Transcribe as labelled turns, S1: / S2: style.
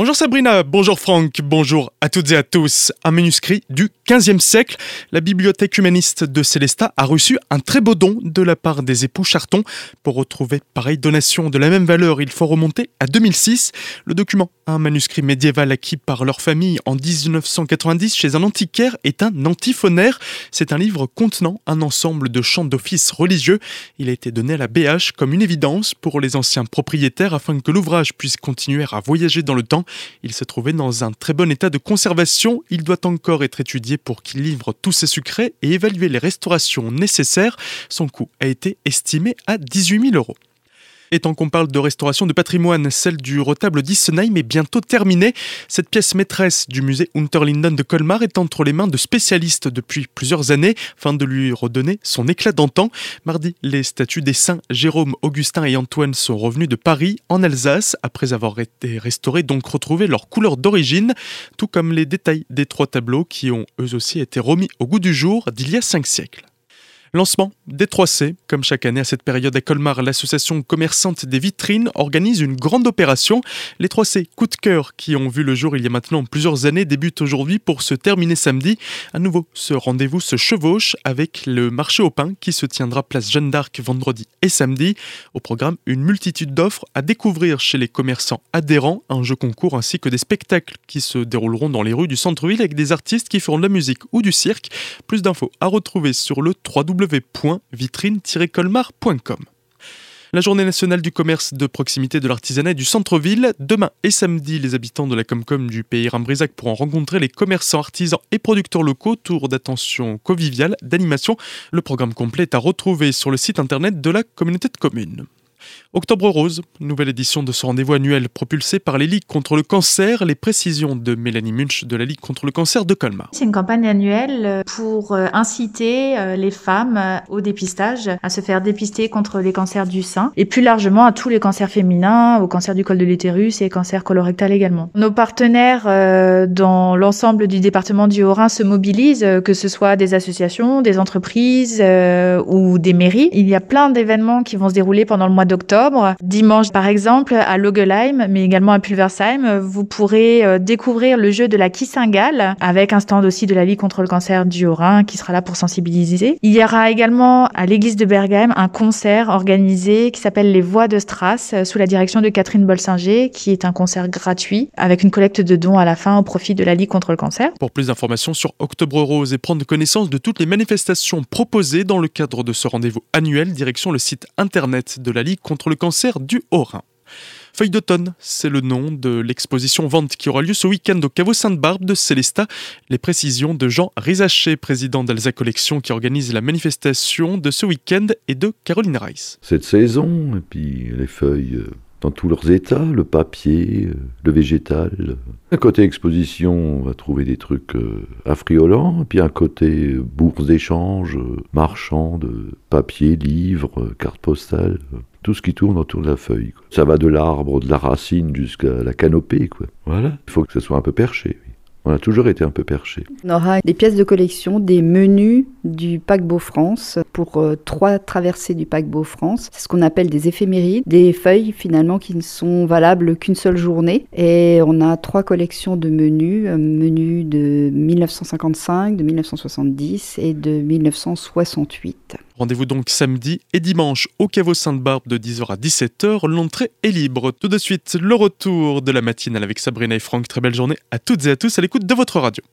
S1: Bonjour Sabrina, bonjour Franck, bonjour à toutes et à tous. Un manuscrit du 15e siècle. La bibliothèque humaniste de Célestat a reçu un très beau don de la part des époux Charton. Pour retrouver pareille donation de la même valeur, il faut remonter à 2006. Le document, un manuscrit médiéval acquis par leur famille en 1990 chez un antiquaire, est un antiphonaire. C'est un livre contenant un ensemble de chants d'office religieux. Il a été donné à la BH comme une évidence pour les anciens propriétaires afin que l'ouvrage puisse continuer à voyager dans le temps. Il se trouvait dans un très bon état de conservation. Il doit encore être étudié pour qu'il livre tous ses secrets et évaluer les restaurations nécessaires. Son coût a été estimé à 18 000 euros. Et tant qu'on parle de restauration de patrimoine, celle du retable d'Issenheim est bientôt terminée. Cette pièce maîtresse du musée Unterlinden de Colmar est entre les mains de spécialistes depuis plusieurs années, afin de lui redonner son éclat d'antan. Mardi, les statues des saints Jérôme, Augustin et Antoine sont revenus de Paris, en Alsace, après avoir été restaurés, donc retrouvé leur couleur d'origine, tout comme les détails des trois tableaux qui ont eux aussi été remis au goût du jour d'il y a cinq siècles. Lancement des 3C. Comme chaque année à cette période à Colmar, l'association commerçante des vitrines organise une grande opération. Les 3C coup de cœur qui ont vu le jour il y a maintenant plusieurs années débutent aujourd'hui pour se terminer samedi. À nouveau, ce rendez-vous se chevauche avec le marché au pain qui se tiendra place Jeanne d'Arc vendredi et samedi. Au programme, une multitude d'offres à découvrir chez les commerçants adhérents, un jeu concours ainsi que des spectacles qui se dérouleront dans les rues du centre-ville avec des artistes qui feront de la musique ou du cirque. Plus d'infos à retrouver sur le 3 www.vitrine-colmar.com. La journée nationale du commerce de proximité de l'artisanat du centre-ville. Demain et samedi, les habitants de la Comcom du pays Rambrisac pourront rencontrer les commerçants, artisans et producteurs locaux. Tour d'attention conviviale, d'animation. Le programme complet est à retrouver sur le site internet de la communauté de communes. Octobre Rose, nouvelle édition de ce rendez-vous annuel propulsé par les Ligues contre le cancer. Les précisions de Mélanie Munch de la Ligue contre le cancer de Colmar.
S2: C'est une campagne annuelle pour euh, inciter euh, les femmes euh, au dépistage, à se faire dépister contre les cancers du sein et plus largement à tous les cancers féminins, au cancer du col de l'utérus et cancer colorectal également. Nos partenaires dans l'ensemble du département du Haut-Rhin se mobilisent, que ce soit des associations, des entreprises ou des mairies. Il y a plein d'événements qui vont se dérouler pendant le mois d'octobre Dimanche, par exemple, à Logelheim, mais également à Pulversheim, vous pourrez euh, découvrir le jeu de la Kissingale avec un stand aussi de la Ligue contre le cancer du Haut-Rhin qui sera là pour sensibiliser. Il y aura également à l'église de Bergheim un concert organisé qui s'appelle Les Voix de Strass sous la direction de Catherine Bolsinger qui est un concert gratuit avec une collecte de dons à la fin au profit de la Ligue contre le cancer.
S1: Pour plus d'informations sur Octobre Rose et prendre connaissance de toutes les manifestations proposées dans le cadre de ce rendez-vous annuel, direction le site internet de la Ligue contre le cancer du Haut-Rhin. Feuille d'automne, c'est le nom de l'exposition vente qui aura lieu ce week-end au caveau Sainte-Barbe de Célestat. Les précisions de Jean Rizaché, président d'Alsa Collection, qui organise la manifestation de ce week-end, et de Caroline Rice.
S3: Cette saison, et puis les feuilles euh, dans tous leurs états, le papier, euh, le végétal. Un côté exposition, on va trouver des trucs euh, affriolants, et puis un côté bourse d'échange, marchand de papier, livres, cartes postales tout ce qui tourne autour de la feuille. Ça va de l'arbre, de la racine jusqu'à la canopée. Quoi. Voilà. Il faut que ce soit un peu perché. On a toujours été un peu perché.
S4: On aura des pièces de collection, des menus du paquebot France pour euh, trois traversées du paquebot France. C'est ce qu'on appelle des éphémérides, des feuilles finalement qui ne sont valables qu'une seule journée. Et on a trois collections de menus, un menu de 1955, de 1970 et de 1968.
S1: Rendez-vous donc samedi et dimanche au caveau Sainte-Barbe de 10h à 17h. L'entrée est libre. Tout de suite, le retour de la matinale avec Sabrina et Franck. Très belle journée à toutes et à tous à l'écoute de votre radio.